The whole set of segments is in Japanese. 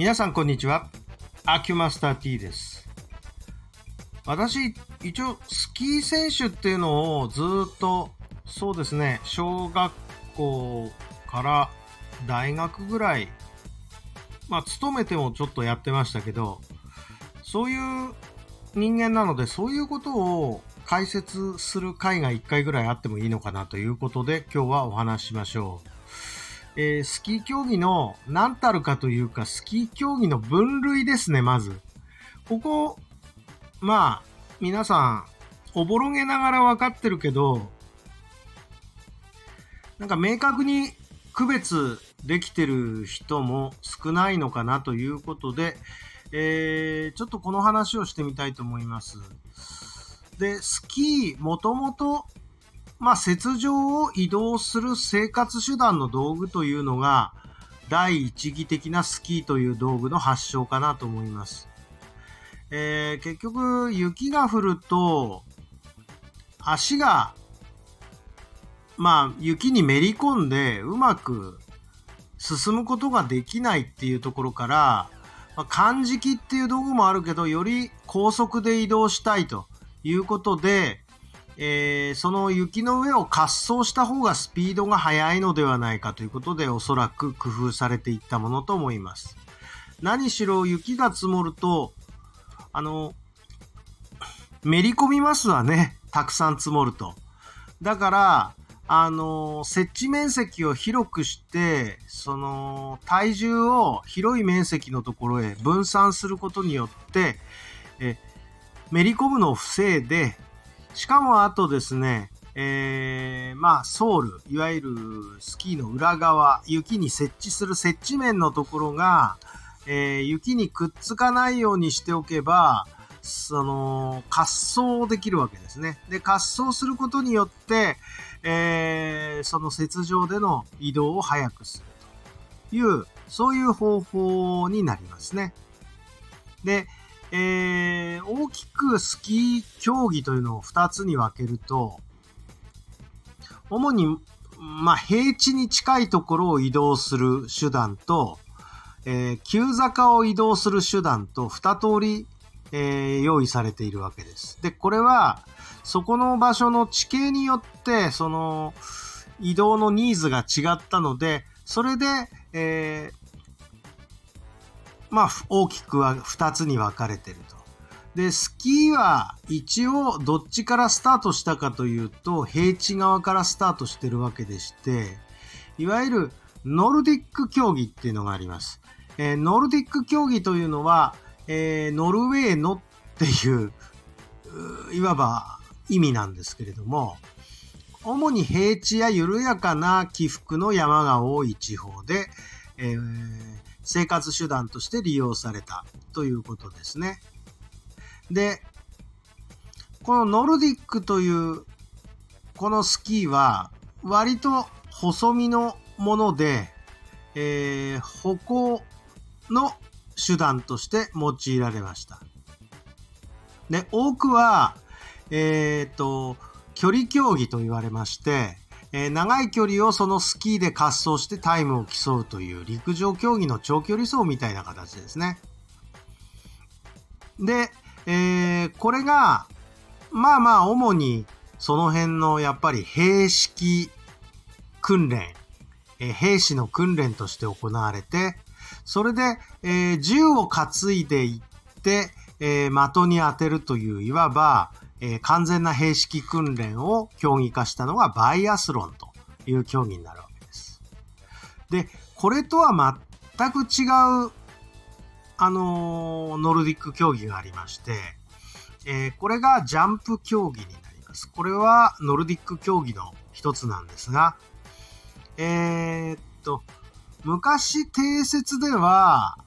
皆さんこんにちは。アキュマスター T です。私、一応スキー選手っていうのをずっと、そうですね、小学校から大学ぐらい、まあ、勤めてもちょっとやってましたけど、そういう人間なので、そういうことを解説する回が1回ぐらいあってもいいのかなということで、今日はお話ししましょう。えースキー競技の何たるかというか、スキー競技の分類ですね、まず。ここ、まあ、皆さん、おぼろげながら分かってるけど、なんか明確に区別できてる人も少ないのかなということで、えーちょっとこの話をしてみたいと思います。で、スキー、もともとまあ、雪上を移動する生活手段の道具というのが、第一義的なスキーという道具の発祥かなと思います。えー結局、雪が降ると、足が、まあ、雪にめり込んで、うまく進むことができないっていうところから、まあ、漢字機っていう道具もあるけど、より高速で移動したいということで、えーその雪の上を滑走した方がスピードが速いのではないかということでおそらく工夫されていったものと思います。何しろ雪が積もると、あの、めり込みますわね。たくさん積もると。だから、あの、設置面積を広くして、その、体重を広い面積のところへ分散することによって、え、めり込むのを防いで、しかもあとですね、えーまあ、ソール、いわゆるスキーの裏側、雪に設置する設置面のところが、えー雪にくっつかないようにしておけば、その、滑走できるわけですね。で、滑走することによって、えーその雪上での移動を速くするという、そういう方法になりますね。で、えー大きくスキー競技というのを2つに分けると、主に、まあ、平地に近いところを移動する手段と、えー急坂を移動する手段と2通り、えー用意されているわけです。で、これは、そこの場所の地形によって、その、移動のニーズが違ったので、それで、えーまあ、大きくは2つに分かれてると。で、スキーは一応どっちからスタートしたかというと、平地側からスタートしてるわけでして、いわゆるノルディック競技っていうのがあります。えーノルディック競技というのは、えーノルウェーのっていう、ういわば意味なんですけれども、主に平地や緩やかな起伏の山が多い地方で、えー生活手段として利用されたということですね。で、このノルディックというこのスキーは割と細身のもので、えー歩行の手段として用いられました。で、多くは、えっ、と、距離競技と言われまして、えー長い距離をそのスキーで滑走してタイムを競うという陸上競技の長距離走みたいな形ですね。で、えーこれが、まあまあ主にその辺のやっぱり兵式訓練、えー兵士の訓練として行われて、それで、えー銃を担いでいって、え的に当てるという、いわば、えー完全な兵式訓練を競技化したのがバイアスロンという競技になるわけです。で、これとは全く違う、あのーノルディック競技がありまして、えーこれがジャンプ競技になります。これはノルディック競技の一つなんですが、えーっと、昔定説では、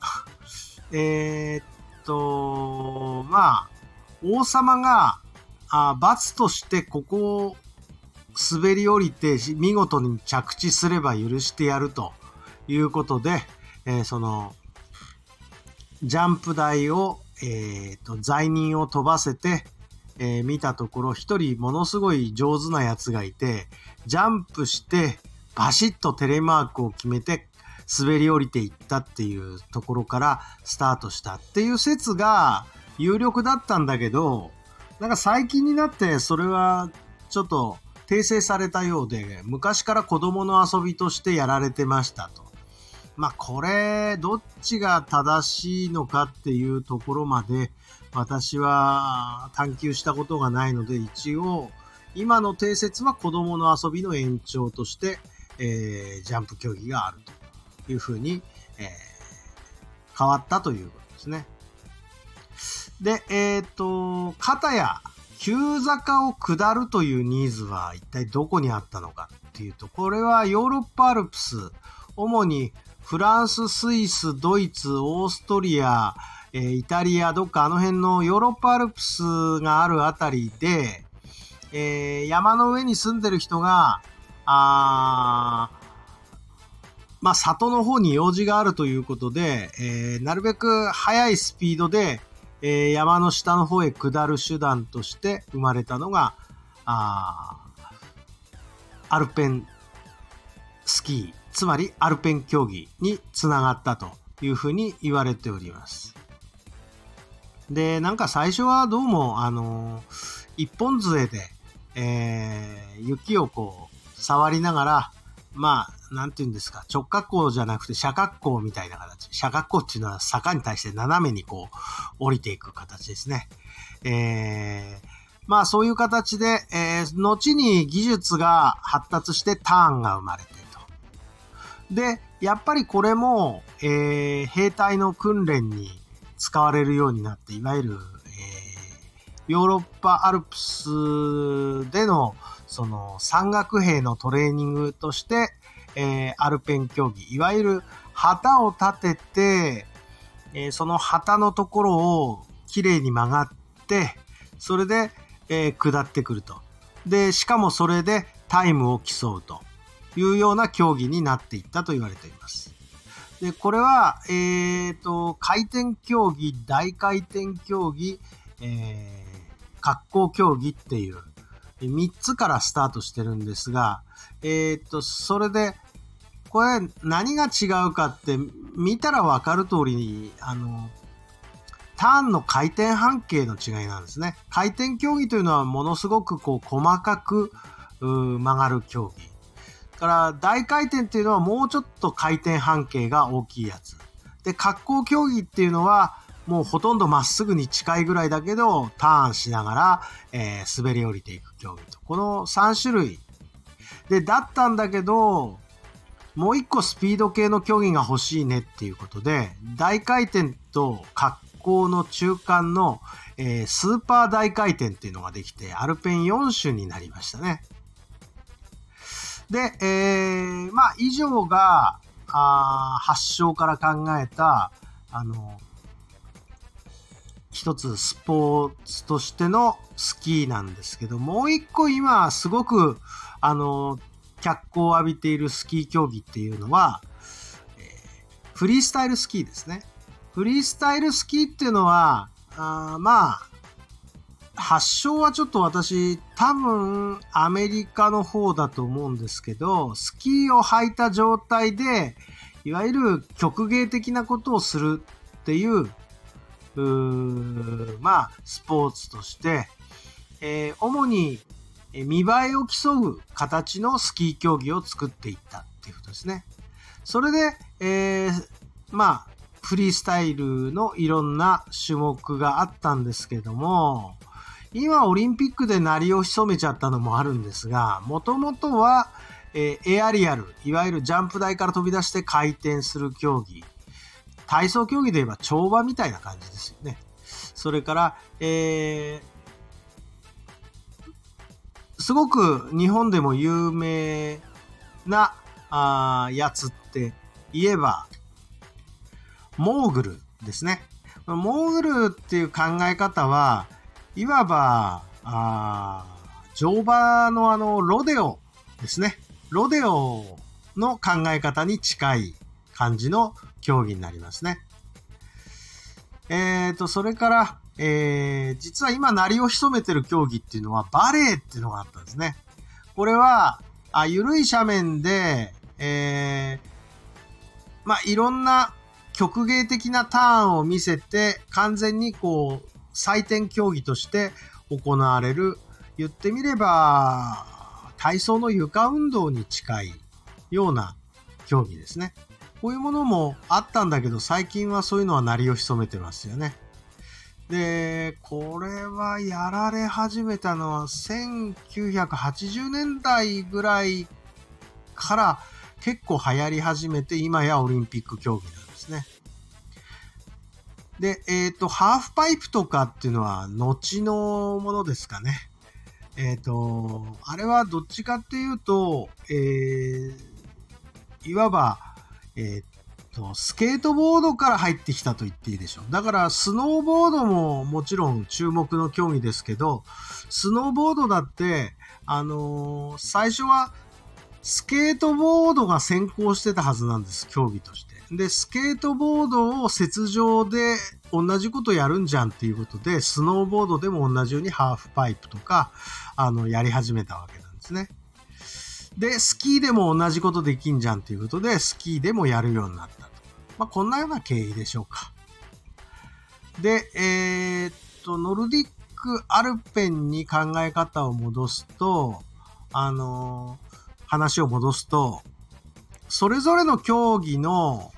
えーっと、まあ、王様が、あ罰としてここを滑り降りて見事に着地すれば許してやるということで、えーその、ジャンプ台を、えーと、罪人を飛ばせて、えー見たところ一人ものすごい上手なやつがいて、ジャンプしてバシッとテレマークを決めて滑り降りていったっていうところからスタートしたっていう説が有力だったんだけど、なんか最近になってそれはちょっと訂正されたようで、昔から子供の遊びとしてやられてましたと。まあこれ、どっちが正しいのかっていうところまで私は探求したことがないので、一応今の定説は子供の遊びの延長として、えー、ジャンプ競技があるというふうに、えー、変わったということですね。で、えっ、ー、と、片や急坂を下るというニーズは一体どこにあったのかっていうと、これはヨーロッパアルプス、主にフランス、スイス、ドイツ、オーストリア、えー、イタリア、どっかあの辺のヨーロッパアルプスがあるあたりで、えー、山の上に住んでる人が、あまあ、里の方に用事があるということで、えー、なるべく速いスピードで、えー、山の下の方へ下る手段として生まれたのが、あアルペンスキー、つまりアルペン競技につながったというふうに言われております。で、なんか最初はどうも、あのー、一本杖で、えー、雪をこう、触りながら、まあ、なんて言うんですか、直角行じゃなくて斜角行みたいな形。斜角行っていうのは坂に対して斜めにこう、降りていく形ですね。えー、まあそういう形で、えー、後に技術が発達してターンが生まれてると。で、やっぱりこれも、えー、兵隊の訓練に使われるようになって、いわゆる、えー、ヨーロッパアルプスでのその山岳兵のトレーニングとして、えー、アルペン競技、いわゆる旗を立てて、えー、その旗のところをきれいに曲がって、それで、えー、下ってくると。で、しかもそれでタイムを競うというような競技になっていったと言われています。で、これは、え、ー、と、回転競技、大回転競技、えー、格好競技っていう、3つからスタートしてるんですが、えっ、と、それで、これ何が違うかって見たらわかる通りに、あの、ターンの回転半径の違いなんですね。回転競技というのはものすごくこう細かく曲がる競技。から大回転っていうのはもうちょっと回転半径が大きいやつ。で、滑降競技っていうのはもうほとんどまっすぐに近いぐらいだけど、ターンしながら、えー、滑り降りていく競技と。この3種類。で、だったんだけど、もう一個スピード系の競技が欲しいねっていうことで、大回転と滑降の中間の、えー、スーパー大回転っていうのができて、アルペン4種になりましたね。で、えー、まあ、以上が、あ発祥から考えた、あの、一つスポーツとしてのスキーなんですけど、もう一個今すごく、あの、脚光を浴びているスキー競技っていうのは、えー、フリースタイルスキーですね。フリースタイルスキーっていうのは、あまあ、発祥はちょっと私、多分アメリカの方だと思うんですけど、スキーを履いた状態で、いわゆる曲芸的なことをするっていう、うまあ、スポーツとして、えー、主に見栄えを競う形のスキー競技を作っていったっていうことですね。それで、えー、まあ、フリースタイルのいろんな種目があったんですけども、今オリンピックで鳴りを潜めちゃったのもあるんですが、もともとは、えー、エアリアル、いわゆるジャンプ台から飛び出して回転する競技。体操競技で言えば跳馬みたいな感じですよね。それから、えー、すごく日本でも有名なあやつって言えば、モーグルですね。モーグルっていう考え方は、いわば、あ乗馬のあの、ロデオですね。ロデオの考え方に近い感じの競技になりますね。えっ、ー、と、それから、えー、実は今、鳴りを潜めてる競技っていうのは、バレーっていうのがあったんですね。これは、あ緩い斜面で、えー、まあ、いろんな曲芸的なターンを見せて、完全にこう、採点競技として行われる、言ってみれば、体操の床運動に近いような競技ですね。こういうものもあったんだけど、最近はそういうのは鳴りを潜めてますよね。で、これはやられ始めたのは1980年代ぐらいから結構流行り始めて、今やオリンピック競技なんですね。で、えっ、ー、と、ハーフパイプとかっていうのは後のものですかね。えっ、ー、と、あれはどっちかっていうと、えー、いわば、えっ、と、スケートボードから入ってきたと言っていいでしょう。だから、スノーボードももちろん注目の競技ですけど、スノーボードだって、あの最初はスケートボードが先行してたはずなんです、競技として。で、スケートボードを雪上で同じことやるんじゃんっていうことで、スノーボードでも同じようにハーフパイプとか、あの、やり始めたわけなんですね。で、スキーでも同じことできんじゃんっていうことで、スキーでもやるようになったと。まあ、こんなような経緯でしょうか。で、えー、っと、ノルディックアルペンに考え方を戻すと、あの話を戻すと、それぞれの競技の、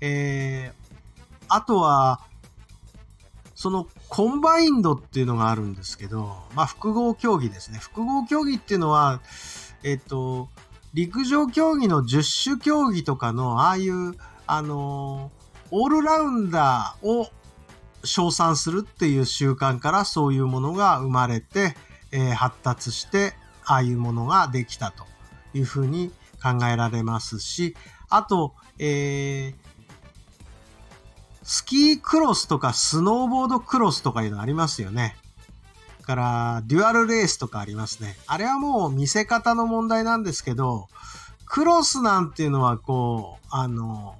えー、あとは、そのコンバインドっていうのがあるんですけど、まあ複合競技ですね。複合競技っていうのは、えっ、と、陸上競技の十種競技とかの、ああいう、あのオールラウンダーを称賛するっていう習慣からそういうものが生まれて、えー、発達して、ああいうものができたというふうに考えられますし、あと、えー、スキークロスとかスノーボードクロスとかいうのありますよね。から、デュアルレースとかありますね。あれはもう見せ方の問題なんですけど、クロスなんていうのはこう、あの、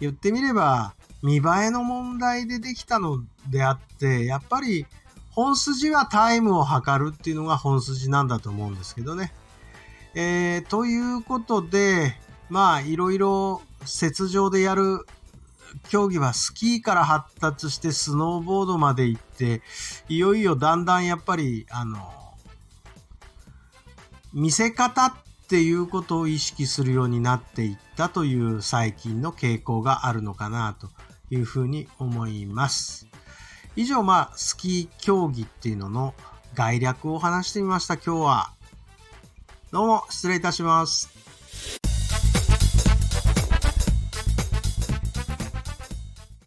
言ってみれば見栄えの問題でできたのであって、やっぱり本筋はタイムを測るっていうのが本筋なんだと思うんですけどね。えー、ということで、まあ、いろいろ雪上でやる競技はスキーから発達してスノーボードまで行って、いよいよだんだんやっぱり、あの、見せ方っていうことを意識するようになっていったという最近の傾向があるのかなというふうに思います。以上、まあ、スキー競技っていうのの概略を話してみました、今日は。どうも、失礼いたします。